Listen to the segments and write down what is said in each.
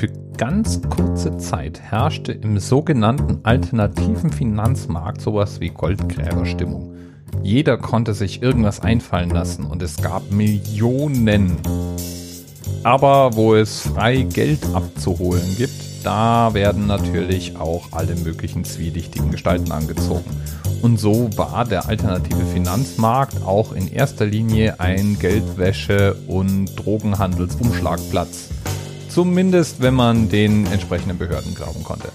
Für ganz kurze Zeit herrschte im sogenannten alternativen Finanzmarkt sowas wie Goldgräberstimmung. Jeder konnte sich irgendwas einfallen lassen und es gab Millionen. Aber wo es frei Geld abzuholen gibt, da werden natürlich auch alle möglichen zwielichtigen Gestalten angezogen. Und so war der alternative Finanzmarkt auch in erster Linie ein Geldwäsche- und Drogenhandelsumschlagplatz. Zumindest wenn man den entsprechenden Behörden glauben konnte.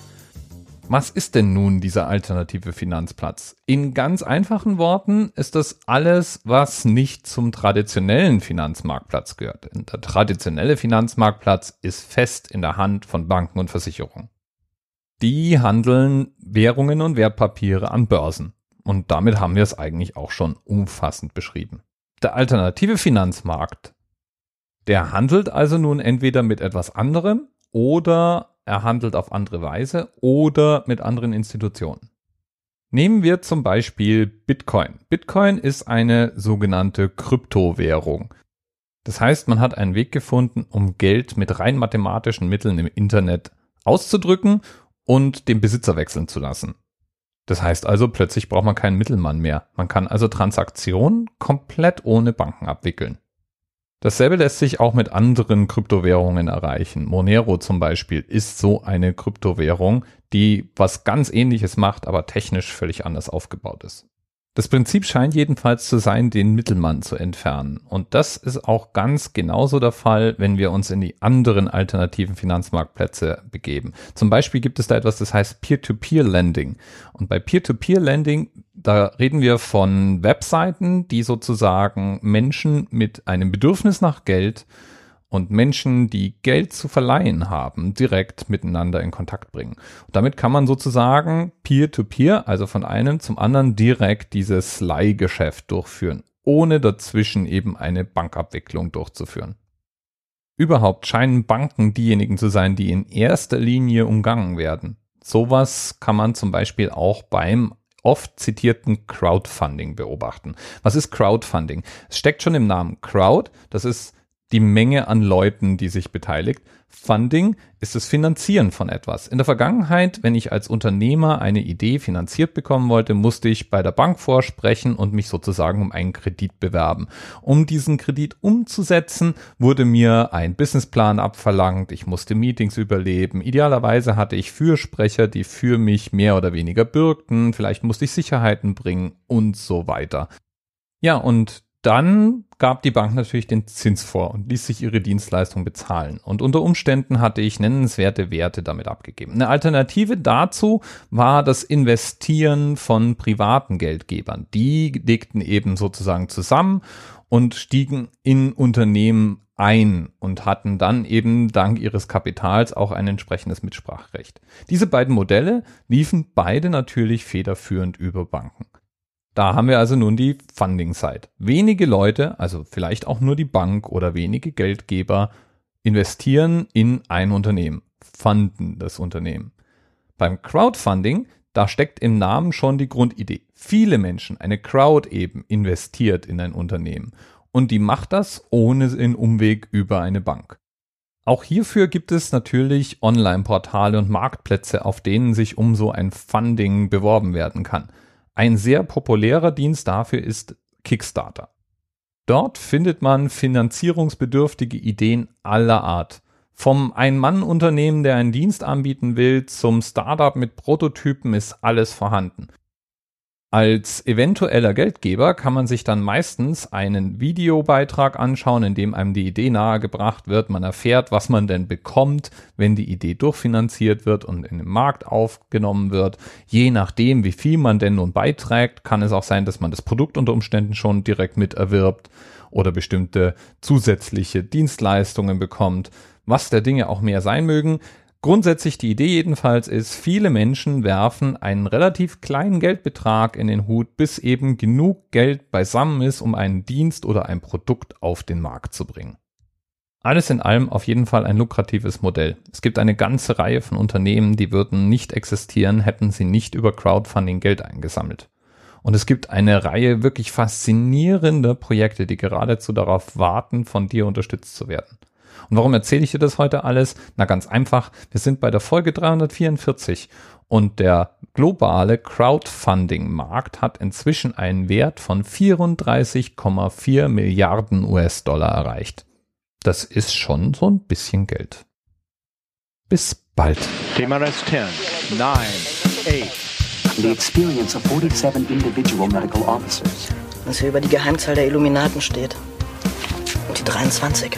Was ist denn nun dieser alternative Finanzplatz? In ganz einfachen Worten ist das alles, was nicht zum traditionellen Finanzmarktplatz gehört. Der traditionelle Finanzmarktplatz ist fest in der Hand von Banken und Versicherungen. Die handeln Währungen und Wertpapiere an Börsen. Und damit haben wir es eigentlich auch schon umfassend beschrieben. Der alternative Finanzmarkt der handelt also nun entweder mit etwas anderem oder er handelt auf andere Weise oder mit anderen Institutionen. Nehmen wir zum Beispiel Bitcoin. Bitcoin ist eine sogenannte Kryptowährung. Das heißt, man hat einen Weg gefunden, um Geld mit rein mathematischen Mitteln im Internet auszudrücken und den Besitzer wechseln zu lassen. Das heißt also, plötzlich braucht man keinen Mittelmann mehr. Man kann also Transaktionen komplett ohne Banken abwickeln. Dasselbe lässt sich auch mit anderen Kryptowährungen erreichen. Monero zum Beispiel ist so eine Kryptowährung, die was ganz ähnliches macht, aber technisch völlig anders aufgebaut ist. Das Prinzip scheint jedenfalls zu sein, den Mittelmann zu entfernen. Und das ist auch ganz genauso der Fall, wenn wir uns in die anderen alternativen Finanzmarktplätze begeben. Zum Beispiel gibt es da etwas, das heißt Peer-to-Peer-Lending. Und bei Peer-to-Peer-Lending, da reden wir von Webseiten, die sozusagen Menschen mit einem Bedürfnis nach Geld und Menschen, die Geld zu verleihen haben, direkt miteinander in Kontakt bringen. Und damit kann man sozusagen peer-to-peer, -peer, also von einem zum anderen direkt dieses Leihgeschäft durchführen, ohne dazwischen eben eine Bankabwicklung durchzuführen. Überhaupt scheinen Banken diejenigen zu sein, die in erster Linie umgangen werden. Sowas kann man zum Beispiel auch beim oft zitierten Crowdfunding beobachten. Was ist Crowdfunding? Es steckt schon im Namen Crowd. Das ist die Menge an Leuten, die sich beteiligt. Funding ist das Finanzieren von etwas. In der Vergangenheit, wenn ich als Unternehmer eine Idee finanziert bekommen wollte, musste ich bei der Bank vorsprechen und mich sozusagen um einen Kredit bewerben. Um diesen Kredit umzusetzen, wurde mir ein Businessplan abverlangt, ich musste Meetings überleben. Idealerweise hatte ich Fürsprecher, die für mich mehr oder weniger bürgten, vielleicht musste ich Sicherheiten bringen und so weiter. Ja, und dann gab die Bank natürlich den Zins vor und ließ sich ihre Dienstleistung bezahlen. Und unter Umständen hatte ich nennenswerte Werte damit abgegeben. Eine Alternative dazu war das Investieren von privaten Geldgebern. Die legten eben sozusagen zusammen und stiegen in Unternehmen ein und hatten dann eben dank ihres Kapitals auch ein entsprechendes Mitspracherecht. Diese beiden Modelle liefen beide natürlich federführend über Banken. Da haben wir also nun die Funding-Side. Wenige Leute, also vielleicht auch nur die Bank oder wenige Geldgeber, investieren in ein Unternehmen, funden das Unternehmen. Beim Crowdfunding, da steckt im Namen schon die Grundidee. Viele Menschen, eine Crowd eben, investiert in ein Unternehmen. Und die macht das ohne den Umweg über eine Bank. Auch hierfür gibt es natürlich Online-Portale und Marktplätze, auf denen sich um so ein Funding beworben werden kann. Ein sehr populärer Dienst dafür ist Kickstarter. Dort findet man finanzierungsbedürftige Ideen aller Art. Vom Ein-Mann-Unternehmen, der einen Dienst anbieten will, zum Startup mit Prototypen ist alles vorhanden. Als eventueller Geldgeber kann man sich dann meistens einen Videobeitrag anschauen, in dem einem die Idee nahegebracht wird. Man erfährt, was man denn bekommt, wenn die Idee durchfinanziert wird und in den Markt aufgenommen wird. Je nachdem, wie viel man denn nun beiträgt, kann es auch sein, dass man das Produkt unter Umständen schon direkt mit erwirbt oder bestimmte zusätzliche Dienstleistungen bekommt. Was der Dinge auch mehr sein mögen, Grundsätzlich die Idee jedenfalls ist, viele Menschen werfen einen relativ kleinen Geldbetrag in den Hut, bis eben genug Geld beisammen ist, um einen Dienst oder ein Produkt auf den Markt zu bringen. Alles in allem auf jeden Fall ein lukratives Modell. Es gibt eine ganze Reihe von Unternehmen, die würden nicht existieren, hätten sie nicht über Crowdfunding Geld eingesammelt. Und es gibt eine Reihe wirklich faszinierender Projekte, die geradezu darauf warten, von dir unterstützt zu werden. Und warum erzähle ich dir das heute alles? Na ganz einfach, wir sind bei der Folge 344 und der globale Crowdfunding-Markt hat inzwischen einen Wert von 34,4 Milliarden US-Dollar erreicht. Das ist schon so ein bisschen Geld. Bis bald. TMRS 10, 9, 8. The experience of 47 individual medical officers. Was hier über die Geheimzahl der Illuminaten steht. Und die 23.